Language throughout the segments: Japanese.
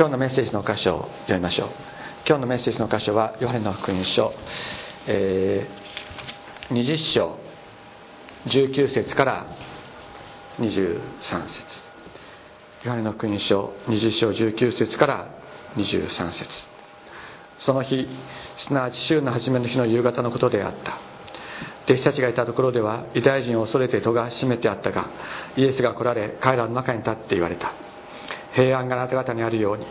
今日のメッセージの箇所を読みましょう。今日のメッセージの箇所はヨハネの福音書、えー、20章19節から23節。ヨハネの福音書20章19節から23節。その日すなわち週の初めの日の夕方のことであった。弟子たちがいたところではユダヤ人を恐れて戸が閉めてあったがイエスが来られ彼らの中に立って言われた。平安があなた方にあるように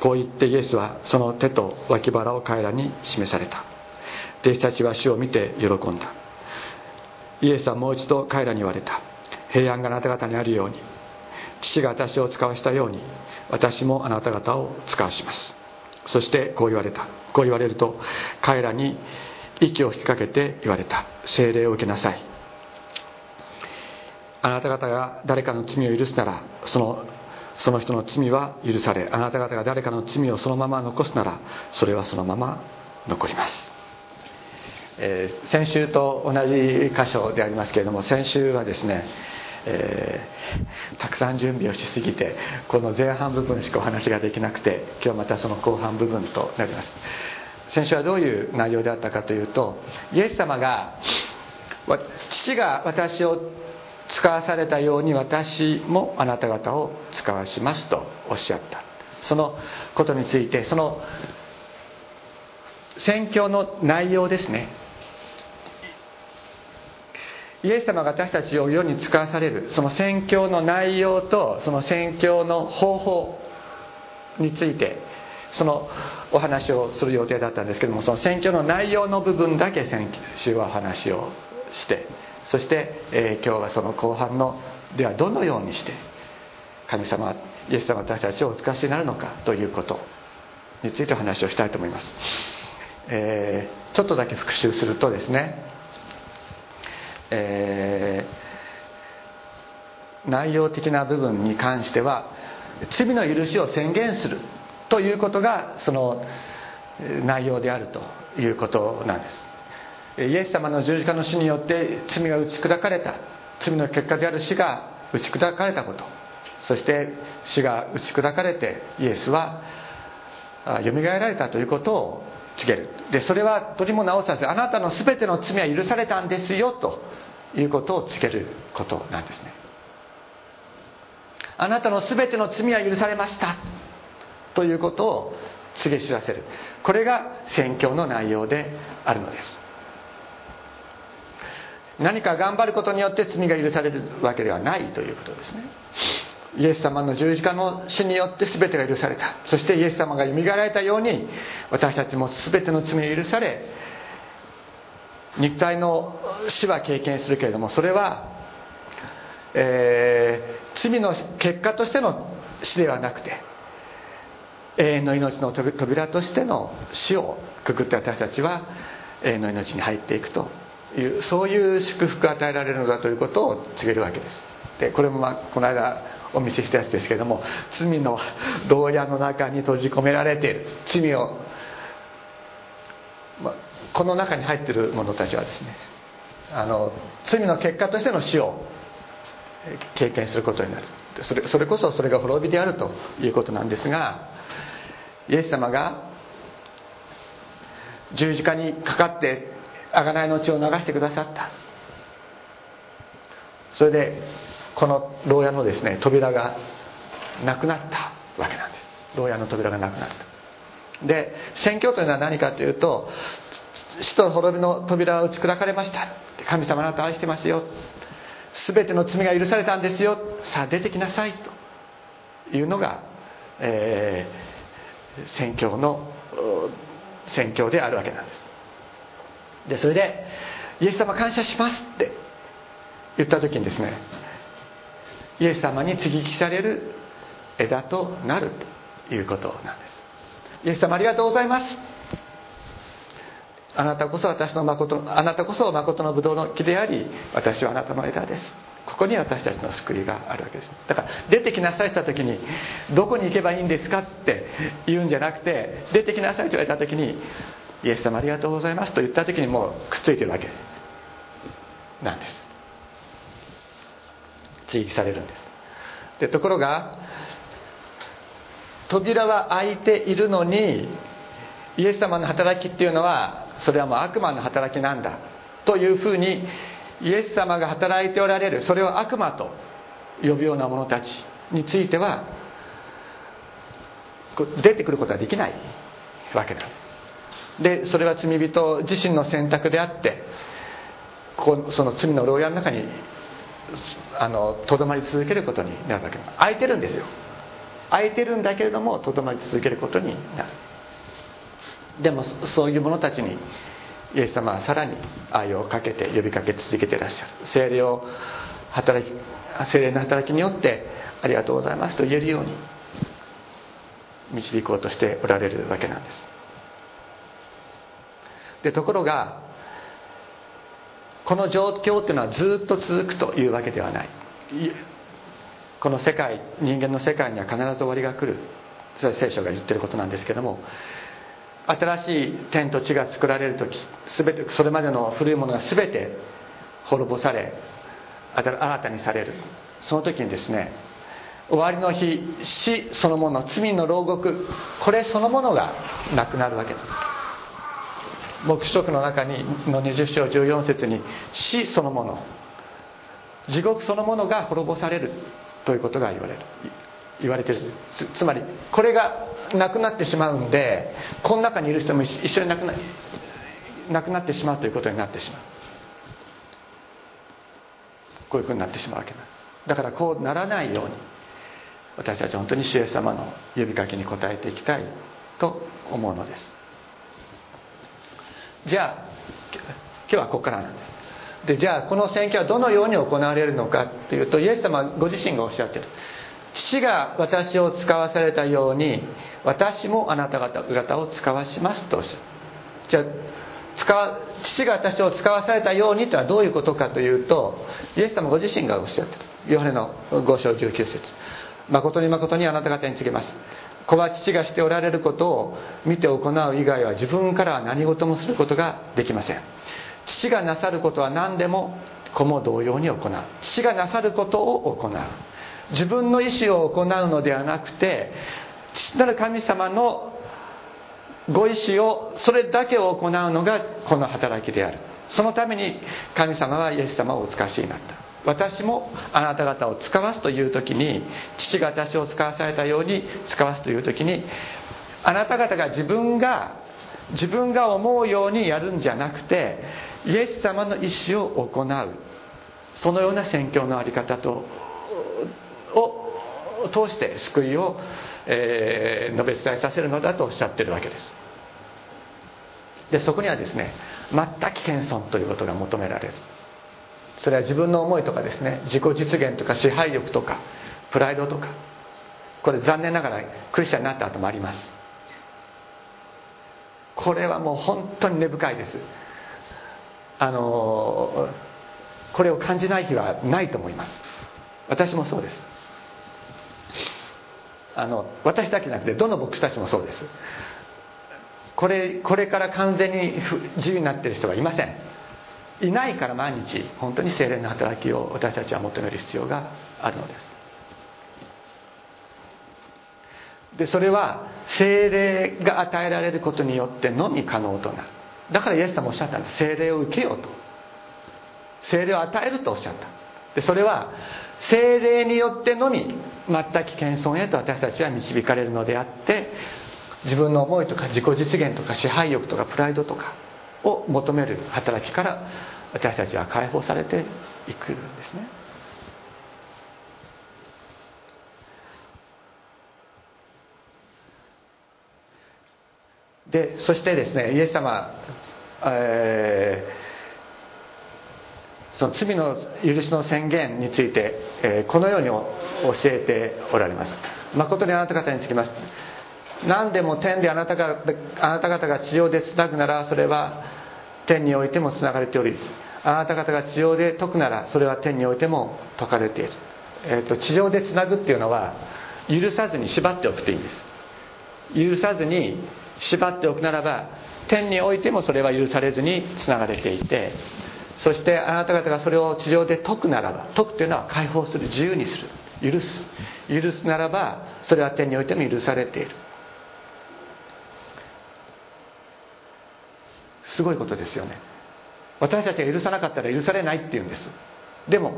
こう言ってイエスはその手と脇腹を彼らに示された。弟子たちは主を見て喜んだ。イエスはもう一度彼らに言われた。平安があなた方にあるように。父が私を使わしたように私もあなた方を使わします。そしてこう言われた。こう言われると彼らに息を吹きかけて言われた。精霊を受けなさい。あなた方が誰かの罪を許すならそのその人の罪は許されあなた方が誰かの罪をそのまま残すならそれはそのまま残ります、えー、先週と同じ箇所でありますけれども先週はですねえー、たくさん準備をしすぎてこの前半部分しかお話ができなくて今日またその後半部分となります。先週はどういう内容であったかというとイエス様が父が私を使わされたように私もあなた方を使わしますとおっしゃった。そのことについてその宣教の内容ですね。イエス様が私たちを世に使わされるその宣教の内容とその宣教の方法についてそのお話をする予定だったんですけどもその宣教の内容の部分だけ先週はお話をしてそして、えー、今日はその後半のではどのようにして神様イエス様私たちをお使わしになるのかということについてお話をしたいと思います、えー、ちょっとだけ復習するとですね、えー、内容的な部分に関しては罪の許しを宣言するということがその内容であるということなんです。イエス様の十字架の死によって罪が打ち砕かれた。罪の結果である死が打ち砕かれたこと。そして死が打ち砕かれてイエスはよみがえられたということを告げる。でそれは取りも直さずあなたの全ての罪は許されたんですよということを告げることなんですね。あなたの全ての罪は許されましたということを告げ知らせる。これが宣教の内容であるのです。何か頑張ることによって罪が許されるわけではないということですね。イエス様の十字架の死によって全てが許された。そしてイエス様がよみがえられたように私たちも全ての罪を許され肉体の死は経験するけれどもそれは、えー、罪の結果としての死ではなくて永遠の命の扉としての死をくくって私たちは永遠の命に入っていくというそういう祝福が与えられるのだということを告げるわけです。でこれも、まあ、この間お見せしたやつですけども罪の牢屋の中に閉じ込められている。罪を、まあ、この中に入ってる者たちはですねあの罪の結果としての死を経験することになる。それそれこそそれが滅びであるということなんですがイエス様が十字架にかかって贖いの血を流してくださった。それでこの牢屋のですね扉がなくなったわけなんです。牢屋の扉がなくなった。で宣教というのは何かというと死と滅びの扉は打ち砕かれました。神様あなた愛してますよ。全ての罪が許されたんですよ。さあ出てきなさいと。いうのが、えー、宣教の宣教であるわけなんです。でそれで「イエス様感謝します」って言った時にですねイエス様に接ぎ木される枝となるということなんです。イエス様ありがとうございます。あなたこそ私の誠あなたこそ誠のブドウの木であり私はあなたの枝です。ここに私たちの救いがあるわけです。だから出てきなさいって言った時にどこに行けばいいんですかって言うんじゃなくて出てきなさいと言われた時にイエス様ありがとうございますと言った時にもうくっついてるわけなんです。追記されるんです。でところが扉は開いているのにイエス様の働きっていうのはそれはもう悪魔の働きなんだというふうにイエス様が働いておられるそれを悪魔と呼ぶような者たちについては出てくることはできないわけなんです。でそれは罪人自身の選択であってこその罪の牢屋の中にとどまり続けることになるわけ。空いてるんですよ。空いてるんだけれどもとどまり続けることになる。でもそういう者たちにイエス様はさらに愛をかけて呼びかけ続けていらっしゃる。精霊を働き精霊の働きによってありがとうございますと言えるように導こうとしておられるわけなんです。でところがこの状況っていうのはずっと続くというわけではない。この世界人間の世界には必ず終わりが来る。それは聖書が言ってることなんですけども新しい天と地が作られる時全てそれまでの古いものが全て滅ぼされ新たにされる。その時にですね終わりの日死そのもの罪の牢獄これそのものがなくなるわけ。です黙示録の中にの20章14節に死そのもの地獄そのものが滅ぼされるということが言われる。言われてる。つまりこれがなくなってしまうんでこの中にいる人も一緒になくななくなってしまうということになってしまう。こういうふうになってしまうわけです。だからこうならないように私たちは本当に主イエス様の呼びかけに応えていきたいと思うのです。じゃあ今日はここからなんです。でじゃあこの選挙はどのように行われるのかというとイエス様ご自身がおっしゃってる。父が私を使わされたように私もあなた方を使わしますとおっしゃる。じゃあ父が私を使わされたようにとはどういうことかというとイエス様ご自身がおっしゃってる。ヨハネの5章19節。誠に誠にあなた方に告げます。子は父がしておられることを見て行う以外は自分からは何事もすることができません。父がなさることは何でも子も同様に行う。父がなさることを行う。自分の意思を行うのではなくて父なる神様のご意思をそれだけを行うのがこの働きである。そのために神様はイエス様をお使しになった。私もあなた方を使わすという時に父が私を使わされたように使わすという時にあなた方が自分が自分が思うようにやるんじゃなくてイエス様の意思を行う。そのような宣教の在り方とを通して救いを、えー、述べ伝えさせるのだとおっしゃってるわけです。でそこにはですね全く謙遜ということが求められる。それは自分の思いとかですね自己実現とか支配欲とかプライドとかこれ残念ながらクリスチャンになった後もあります。これはもう本当に根深いです。あのこれを感じない日はないと思います。私もそうです。あの私だけじゃなくてどの牧師たちもそうです。これこれから完全に自由になってる人はいません。いないから毎日本当に精霊の働きを私たちは求める必要があるのです。でそれは精霊が与えられることによってのみ可能となる。だからイエス様おっしゃったんです。精霊を受けようと。精霊を与えるとおっしゃった。でそれは精霊によってのみ全く謙遜へと私たちは導かれるのであって自分の思いとか自己実現とか支配欲とかプライドとかを求める働きから私たちは解放されていくんですね。でそしてですねイエス様、えー、その罪の許しの宣言について、えー、このように教えておられます。誠にあなた方につきます。何でも天であなたがあなた方が地上でつなぐならそれは天においてもつながれておりあなた方が地上で解くならそれは天においても解かれている、えーと、地上でつなぐっていうのは許さずに縛っておくといいんです。許さずに縛っておくならば天においてもそれは許されずにつながれていてそしてあなた方がそれを地上で解くならば解くというのは解放する自由にする。許す。許すならばそれは天においても許されている。すごいことですよね。私たちが許さなかったら許されないっていうんです。でも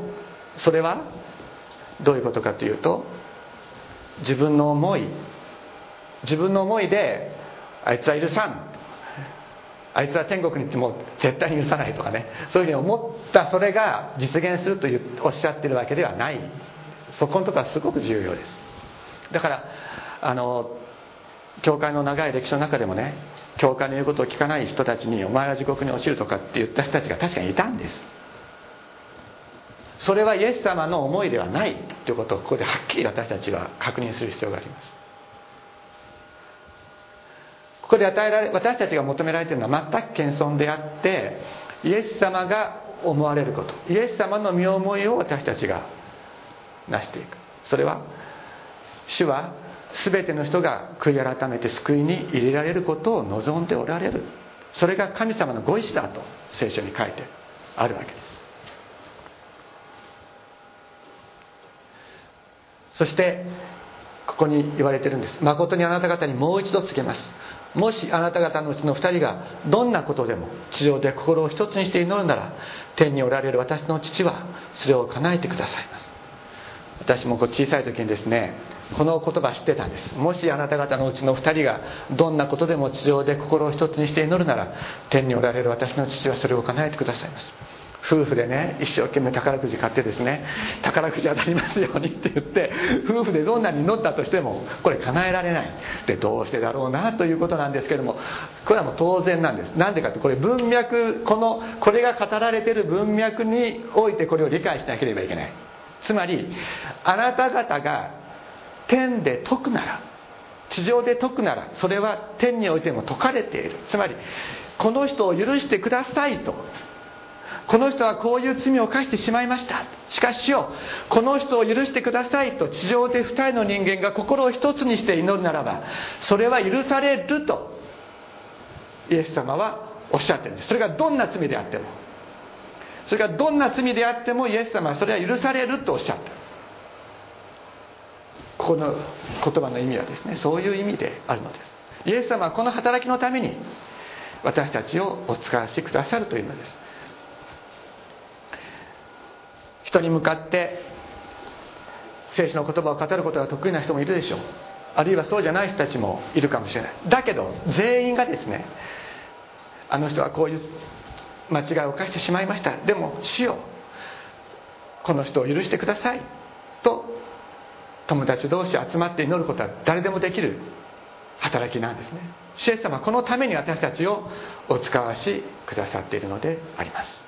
それはどういうことかというと自分の思い自分の思いであいつは許さん。あいつは天国に行っても絶対に許さないとかね。そういうふうに思ったそれが実現するとおっしゃってるわけではない。そこのところはすごく重要です。だからあの教会の長い歴史の中でもね教会の言うことを聞かない人たちにお前は地獄に落ちるとかって言った人たちが確かにいたんです。それはイエス様の思いではないということをここではっきり私たちは確認する必要があります。ここで与えられ私たちが求められているのは全く謙遜であってイエス様が思われることイエス様の身思いを私たちが成していく。それは主は全ての人が悔い改めて救いに入れられることを望んでおられる。それが神様のご意志だと聖書に書いてあるわけです。そしてここに言われてるんです。誠にあなた方にもう一度告げます。もしあなた方のうちの2人がどんなことでも地上で心を一つにして祈るなら天におられる私の父はそれを叶えてくださいます。私もこう小さい時にですねこの言葉知ってたんです。もしあなた方のうちの2人がどんなことでも地上で心を一つにして祈るなら天におられる私の父はそれを叶えてくださいます。夫婦でね一生懸命宝くじ買ってですね宝くじ当たりますようにって言って夫婦でどんなに祈ったとしてもこれ叶えられない。でどうしてだろうなということなんですけどもこれはもう当然なんです。なんでかってこれ文脈このこれが語られてる文脈においてこれを理解しなければいけない。つまりあなた方が天で解くなら地上で解くならそれは天においても解かれている。つまりこの人を許してくださいと。この人はこういう罪を犯してしまいました。しかしよこの人を許してくださいと地上で二人の人間が心を一つにして祈るならばそれは許されるとイエス様はおっしゃってるんです。それがどんな罪であっても。それがどんな罪であってもイエス様はそれは許されるとおっしゃった。ここの言葉の意味はですねそういう意味であるのです。イエス様はこの働きのために私たちをお使わしてくださるというのです。人に向かって聖書の言葉を語ることが得意な人もいるでしょう。あるいはそうじゃない人たちもいるかもしれない。だけど全員がですねあの人はこういう間違いを犯してしまいました。でも死をこの人を許してください。と友達同士集まって祈ることは誰でもできる働きなんですね。シエス様はこのために私たちをお使わしくださっているのであります。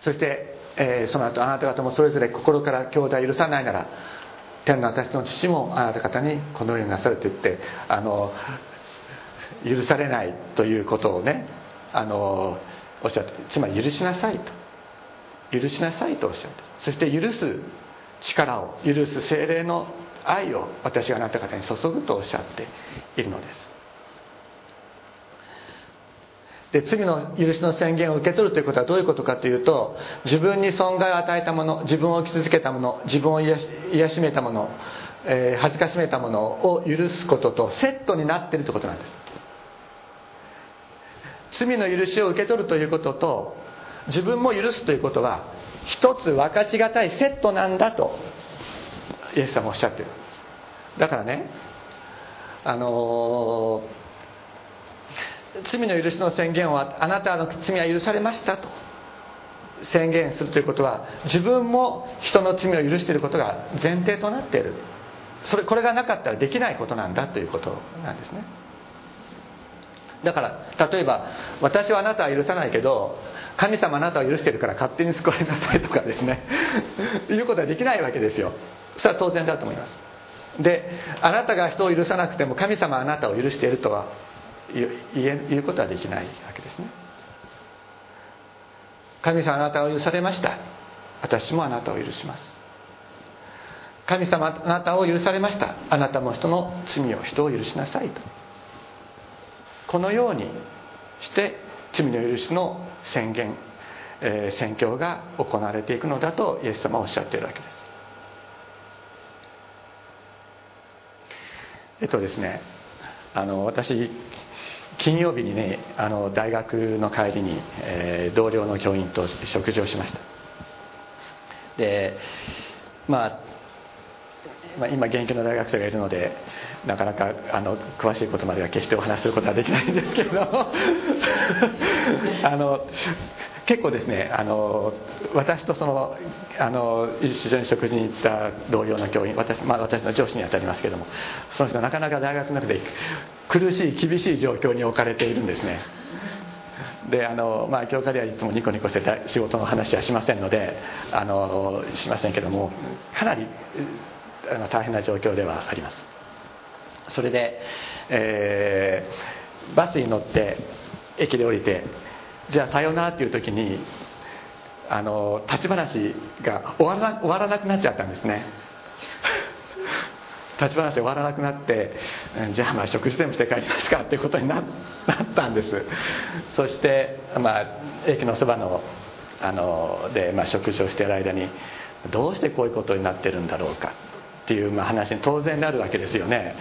そして、えー、その後あなた方もそれぞれ心から兄弟許さないなら天の私の父もあなた方にこのようになさると言ってあの許されないということをねあのおっしゃってつまり許しなさいと。許しなさいとおっしゃってそして許す力を許す精霊の愛を私があなた方に注ぐとおっしゃっているのです。で罪の許しの宣言を受け取るということはどういうことかというと自分に損害を与えたもの自分を傷つけたもの自分を癒し癒しめたもの、えー、恥ずかしめたものを許すこととセットになっているということなんです。罪の許しを受け取るということと自分も許すということは一つ分かちがたいセットなんだとイエス様おっしゃってる。だからねあのー罪の許しの宣言をあなたの罪は許されましたと宣言するということは自分も人の罪を許していることが前提となっている。それこれがなかったらできないことなんだということなんですね。だから例えば私はあなたは許さないけど神様あなたを許してるから勝手に救われなさいとかですね。いうことはできないわけですよ。それは当然だと思います。であなたが人を許さなくても神様あなたを許しているとは言え言うことはできないわけですね。神様あなたを許されました。私もあなたを許します。神様あなたを許されました。あなたも人の罪を人を許しなさいと。このようにして罪の許しの宣言えー、宣教が行われていくのだとイエス様はおっしゃっているわけです。えっとですねあの私金曜日にねあの大学の帰りに、えー、同僚の教員と食事をしました。でまあまあ、今現役の大学生がいるのでなかなかあの詳しいことまでは決してお話しすることはできないんですけれど。も あの結構ですねあの私とそのあの一緒に食事に行った同僚の教員私,、まあ、私の上司にあたりますけどもその人はなかなか大学の中で苦しい厳しい状況に置かれているんですね。であの、まあ、教会ではいつもニコニコして仕事の話はしませんのであのしませんけどもかなり大変な状況ではあります。それで、えー、バスに乗って駅で降りてじゃあさようならっていう時にあの立ち話が終わらな終わらなくなっちゃったんですね。立ち話終わらなくなってじゃあまあ食事でもして帰りますかっていうことになったんです。そして、まあ、駅のそばのあので、まあ、食事をしている間にどうしてこういうことになってるんだろうか。ていうまあ話に当然なるわけですよね。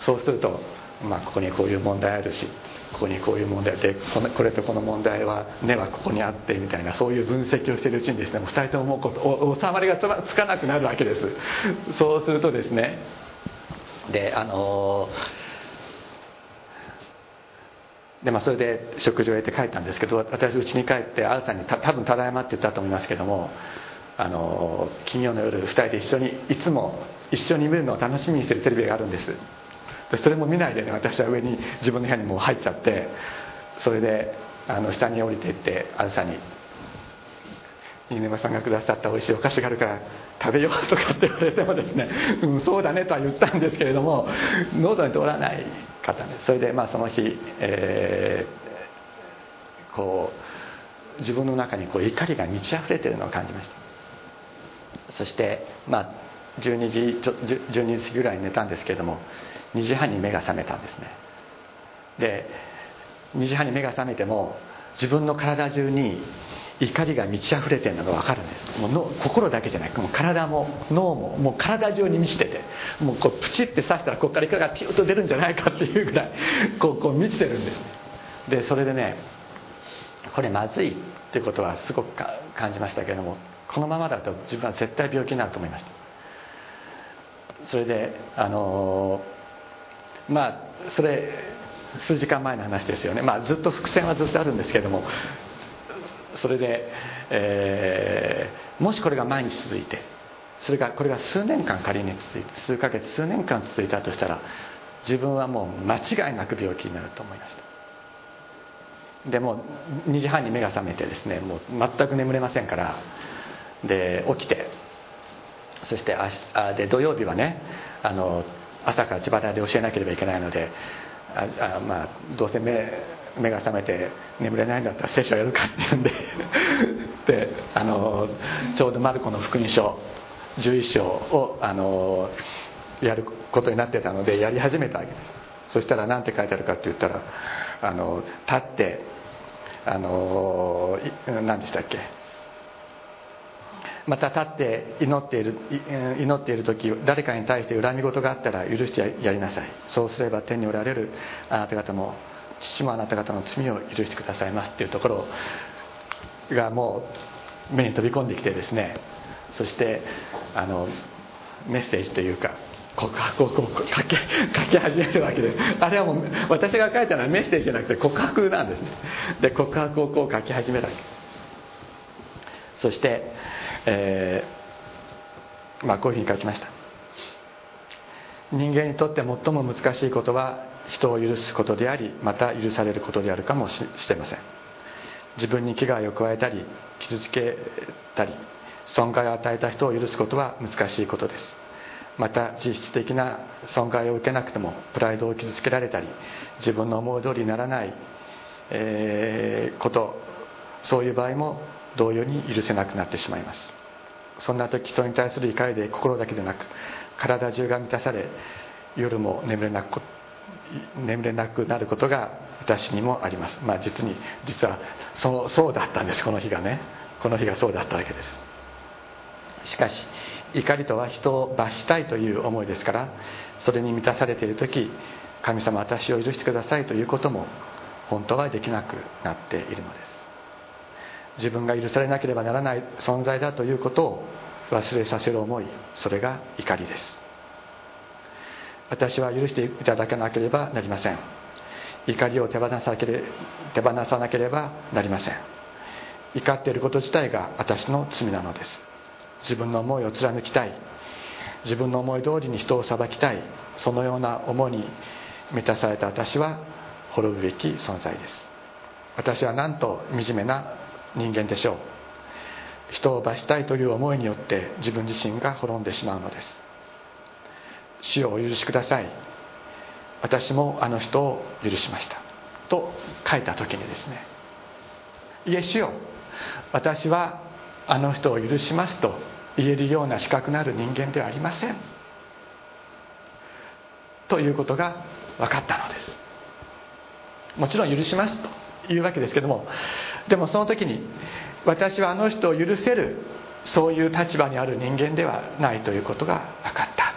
そうすると、まあ、ここにこういう問題あるしここにこういう問題でこのこれとこの問題は根はここにあってみたいなそういう分析をしているうちにですねもう2人とももうこと収まりがつかなくなるわけです。そうするとですねであのでまあ、それで食事を得て帰ったんですけど私家に帰ってあるさんにた多分「ただいま」って言ったと思いますけどもあの金曜の夜2人で一緒にいつも一緒に見るのを楽しみにしてるテレビがあるんです。でそれも見ないでね私は上に自分の部屋にもう入っちゃってそれであの下に降りていってあずさに「飯沼さんがくださった美味しいお菓子があるから食べよう」とかって言われてもですね「うんそうだね」とは言ったんですけれども喉に通らない方でそれでまあその日、えー、こう自分の中にこう怒りが満ち溢れてるのを感じました。そしてまあ12時ちょ12時過ぎぐらいに寝たんですけれども2時半に目が覚めたんですね。で2時半に目が覚めても自分の体中に怒りが満ち溢れてるのが分かるんです。もうの心だけじゃなくもう体も脳ももう体中に満ちててもうこうプチって刺したらここからイカがピュッと出るんじゃないかっていうぐらい こうこう満ちてるんです。でそれでねこれまずいっていうことはすごく感じましたけれどもこのままだと自分は絶対病気になると思いました。それであのまあそれ数時間前の話ですよね、まあ、ずっと伏線はずっとあるんですけどもそれで、えー、もしこれが毎日続いてそれがこれが数年間仮に続いて数ヶ月数年間続いたとしたら自分はもう間違いなく病気になると思いました。でも2時半に目が覚めてですねもう全く眠れませんからで起きてそしてあで土曜日はねあの朝から千葉で教えなければいけないのでああ、まあ、どうせ目目が覚めて眠れないんだったら聖書をやるかって言うんで であのちょうどマルコの福音書11章をあのやることになってたのでやり始めたわけです。そしたら何て書いてあるかって言ったらあの立ってあの何でしたっけ？また立って祈っている祈っている時誰かに対して恨み事があったら許してやりなさい。そうすれば天におられるあなた方の父もあなた方の罪を許してくださいますっていうところがもう目に飛び込んできてですね。そしてあのメッセージというか告白をこう書き書き始めるわけで。すあれはもう私が書いたのはメッセージじゃなくて告白なんですね。で告白をこう書き始めるわけ。そしてえー、まあ、こういうふうに書きました。人間にとって最も難しいことは人を許すことでありまた許されることであるかもしれません。自分に危害を加えたり傷つけたり損害を与えた人を許すことは難しいことです。また実質的な損害を受けなくてもプライドを傷つけられたり自分の思う通りにならない、えー、ことそういう場合も同様に許せなくなってしまいます。そんな時人に対する怒りで心だけでなく体中が満たされ夜も眠れなく眠れなくなることが私にもあります。まあ実に実はそのそうだったんです。この日がね。この日がそうだったわけです。しかし怒りとは人を罰したいという思いですからそれに満たされている時神様私を許してくださいということも本当はできなくなっているのです。自分が許されなければならない存在だということを忘れさせる思いそれが怒りです。私は許していただかなければなりません。怒りを手放さなけれ手放さなければなりません。怒っていること自体が私の罪なのです。自分の思いを貫きたい。自分の思い通りに人を裁きたい。そのような思いに満たされた私は滅ぶべき存在です。私はなんと惨めな人間でしょう。人を罰したいという思いによって自分自身が滅んでしまうのです。死をお許しください。私もあの人を許しました。と書いた時にですねイエスよ私はあの人を許しますと言えるような資格のある人間ではありません。ということが分かったのです。もちろん許しますと。いうわけですけども。でもその時に私はあの人を許せるそういう立場にある人間ではないということが分かった。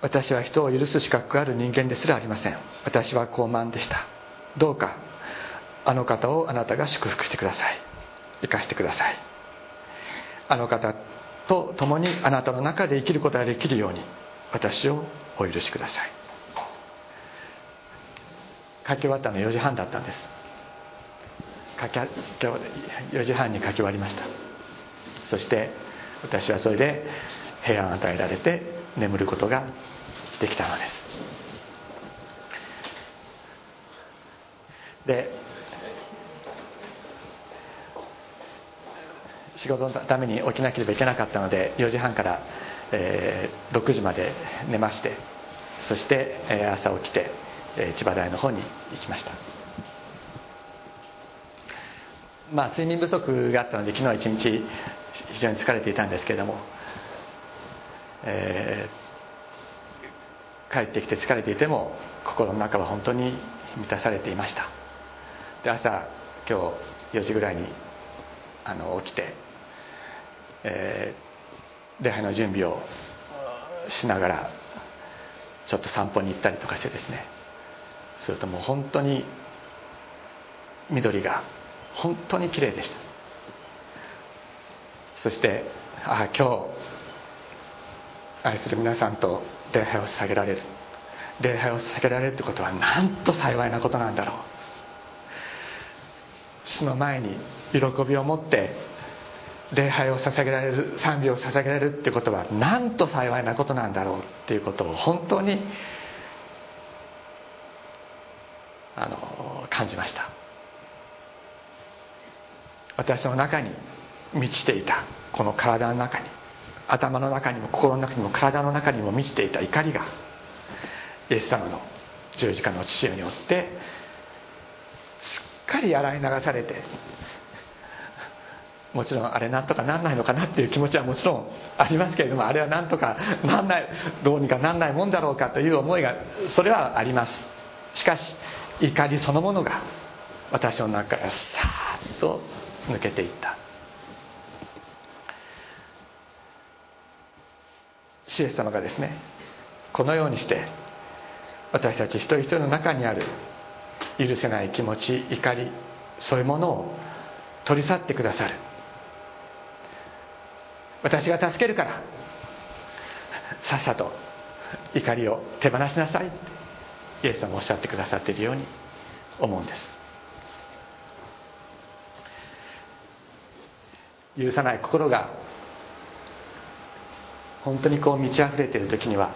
私は人を許す資格がある人間ですらありません。私は傲慢でした。どうかあの方をあなたが祝福してください。生かしてください。あの方と共にあなたの中で生きることができるように私をお許しください。書き終わったの4時半だったんです。書き4時半に書き終わりました。そして私はそれで平安与えられて眠ることができたのです。で仕事のために起きなければいけなかったので4時半から、えー、6時まで寝ましてそして、えー、朝起きて、千葉大の方に行きました。まあ睡眠不足があったので昨日一日非常に疲れていたんですけれども、えー、帰ってきて疲れていても心の中は本当に満たされていました。で朝今日4時ぐらいにあの起きてえー、礼拝の準備をしながらちょっと散歩に行ったりとかしてですね。するともう本当に緑が本当に綺麗でした。そしてああ今日愛する皆さんと礼拝を捧げられる。礼拝を捧げられるってことはなんと幸いなことなんだろう。主の前に喜びを持って礼拝を捧げられる賛美を捧げられるってことはなんと幸いなことなんだろうっていうことを本当にあの感じました。私の中に満ちていたこの体の中に頭の中にも心の中にも体の中にも満ちていた怒りがイエス様の十字架の父親によってすっかり洗い流されてもちろんあれなんとかなんないのかなっていう気持ちはもちろんありますけれどもあれはなんとかなんないどうにかなんないもんだろうかという思いがそれはあります。しかし怒りそのものが私の中からさーっと抜けていった。シエス様がですねこのようにして私たち一人一人の中にある許せない気持ち怒りそういうものを取り去ってくださる。私が助けるからさっさと怒りを手放しなさい。イエス様おっしゃってくださっているように思うんです。許さない心が本当にこう満ち溢れている時には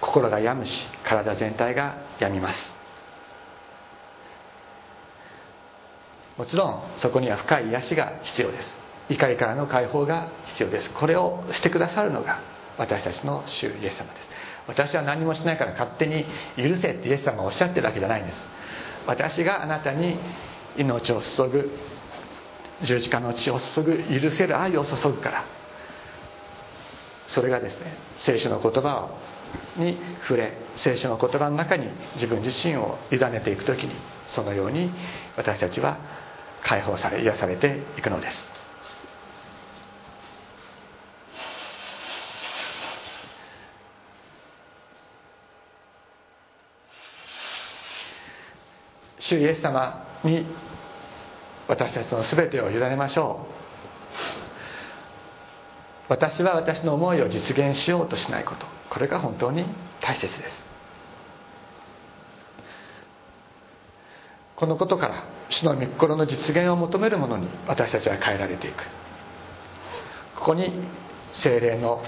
心が病むし体全体が病みます。もちろんそこには深い癒しが必要です。怒りからの解放が必要です。これをしてくださるのが私たちの主イエス様です。私は何もしないから勝手に許せってイエス様がおっしゃってるわけじゃないんです。私があなたに命を注ぐ十字架の血を注ぐ許せる愛を注ぐから。それがですね聖書の言葉に触れ聖書の言葉の中に自分自身を委ねていく時にそのように私たちは解放され癒されていくのです。主イエス様に私たちの全てを委ねましょう。私は私の思いを実現しようとしないこと。これが本当に大切です。このことから主の御心の実現を求めるものに私たちは変えられていく。ここに精霊の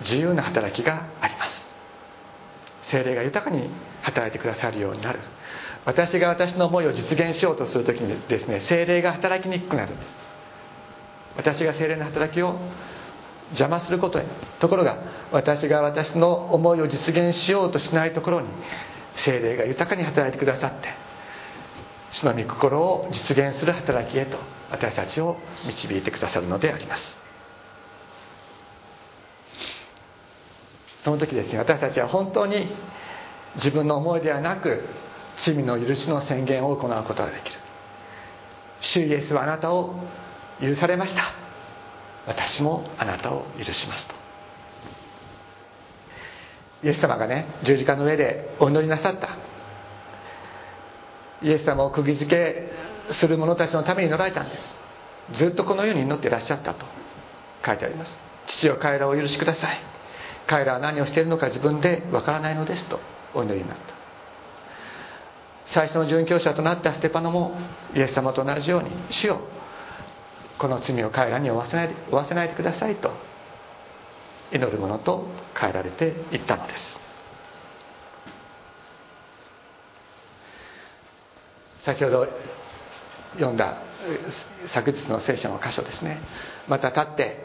自由な働きがあります。精霊が豊かに働いてくださるようになる。私が私の思いを実現しようとする時にですね精霊が働きにくくなるんです。私が精霊の働きを邪魔することにところが私が私の思いを実現しようとしないところに精霊が豊かに働いてくださって主の御心を実現する働きへと私たちを導いてくださるのであります。その時ですね私たちは本当に自分の思いではなく罪の許しの宣言を行うことができる。主イエスはあなたを許されました。私もあなたを許しますと。イエス様がね十字架の上でお祈りなさった。イエス様を釘付けする者たちのために祈られたんです。ずっとこのように祈っていらっしゃったと。書いてあります。父よ彼らを許しください。彼らは何をしているのか自分でわからないのですとお祈りになった。最初の殉教者となったステパノもイエス様と同じように主よこの罪を彼らに負わせないで負わせないでくださいと祈る者と変えられていったのです。先ほど読んだ昨日の聖書の箇所ですね。また立って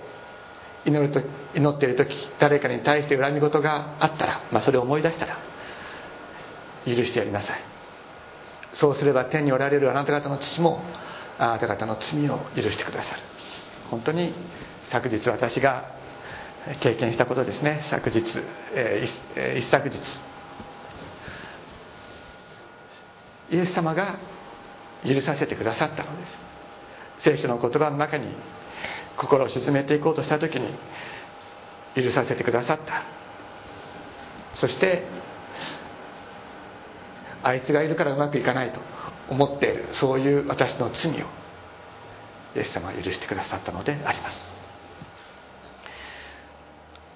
祈ると祈っている時誰かに対して恨み事があったら、まあ、それを思い出したら許してやりなさい。そうすれば天におられるあなた方の父もあなた方の罪を許してくださる。本当に昨日私が経験したことですね。昨日、えー、一昨日。イエス様が許させてくださったのです。聖書の言葉の中に心を沈めていこうとした時に許させてくださった。そしてあいつがいるからうまくいかないと思っているそういう私の罪をイエス様は許してくださったのであります。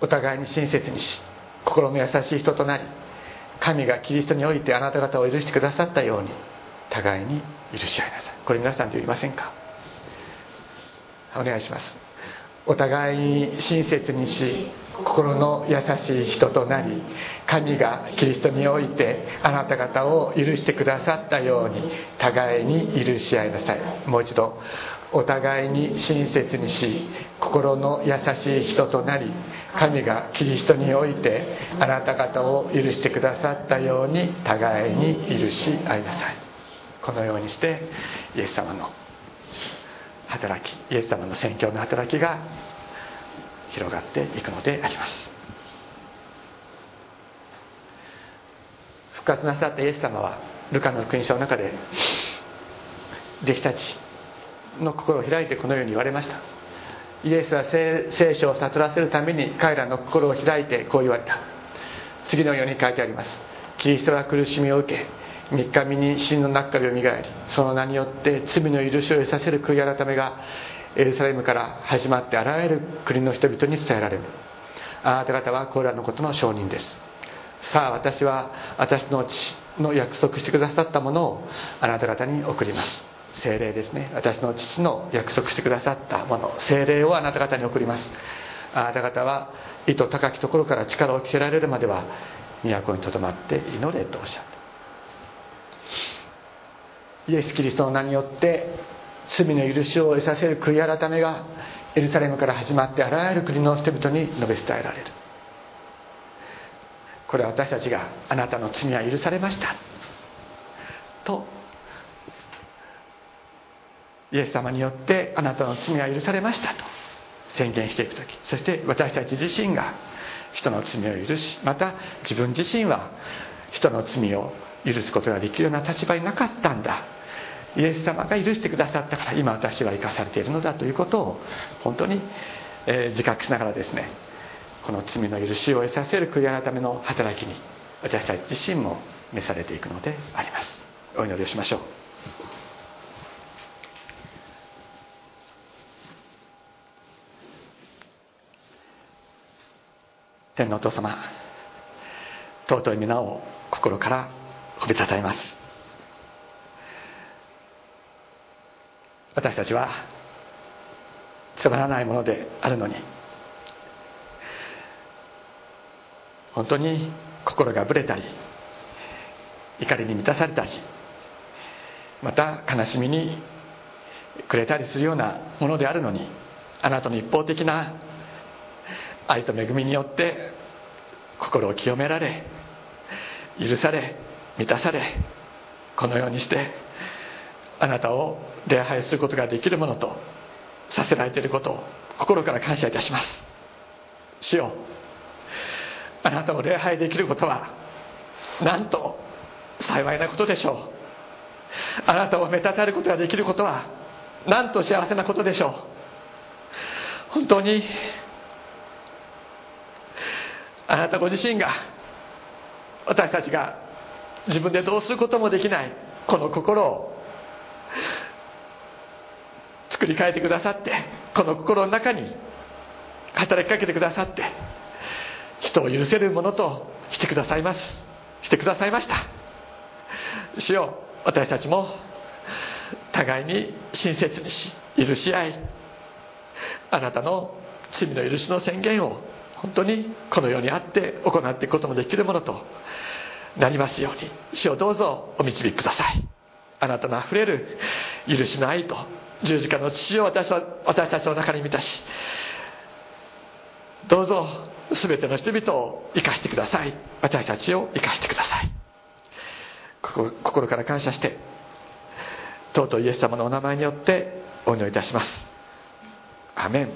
お互いに親切にし心の優しい人となり神がキリストにおいてあなた方を許してくださったように互いに許し合いなさい。これ皆さんで言いませんか？お願いします。お互いに親切にし心の優しい人となり神がキリストにおいてあなた方を許してくださったように互いに許し合いなさい。もう一度お互いに親切にし心の優しい人となり神がキリストにおいてあなた方を許してくださったように互いに許し合いなさい。このようにしてイエス様の働きイエス様の宣教の働きが広がっていくのであります。復活なさったイエス様はルカの福音書の中で弟子たちの心を開いてこのように言われました。イエスは聖書を悟らせるために彼らの心を開いてこう言われた。次のように書いてあります。キリストは苦しみを受け3日目に死の中からよみがえりその名によって罪の許しを得させる悔い改めがエルサレムから始まってあらゆる国の人々に伝えられる。あなた方はこれらのことの証人です。さあ私は私の父の約束してくださったものをあなた方に送ります。精霊ですね。私の父の約束してくださったもの。精霊をあなた方に送ります。あなた方は意図高きところから力を着せられるまでは都にとどまって祈れとおっしゃった。イエス・キリストの名によって罪の許しを得させる悔い改めがエルサレムから始まってあらゆる国の人々に述べ伝えられる。これは私たちがあなたの罪は許されました。とイエス様によってあなたの罪は許されましたと宣言していく時。そして私たち自身が人の罪を許しまた自分自身は人の罪を許すことができるような立場になかったんだ。イエス様が許してくださったから今私は生かされているのだということを本当に、え、自覚しながらですねこの罪の許しを得させる悔い改めの働きに私たち自身も召されていくのであります。お祈りをしましょう。天皇お父様尊い皆を心から褒めたたえます。私たちはつまらないものであるのに本当に心がぶれたり怒りに満たされたりまた悲しみにくれたりするようなものであるのにあなたの一方的な愛と恵みによって心を清められ許され満たされこのようにしてあなたを礼拝することができるものとさせられていることを心から感謝いたします。主よあなたを礼拝できることはなんと幸いなことでしょう。あなたをめたたることができることはなんと幸せなことでしょう。本当にあなたご自身が私たちが自分でどうすることもできないこの心を作り変えてくださってこの心の中に働きかけてくださって人を許せるものとしてくださいます。してくださいました。主よ私たちも互いに親切にし許し合いあなたの罪の許しの宣言を本当にこの世にあって行っていくこともできるものとなりますように主をどうぞお導きください。あなたのあふれる許しの愛と十字架の父を私私たちの中に満たしどうぞ全ての人々を生かしてください。私たちを生かしてください。心から感謝してとうとうイエス様のお名前によってお祈りいたします。アメン。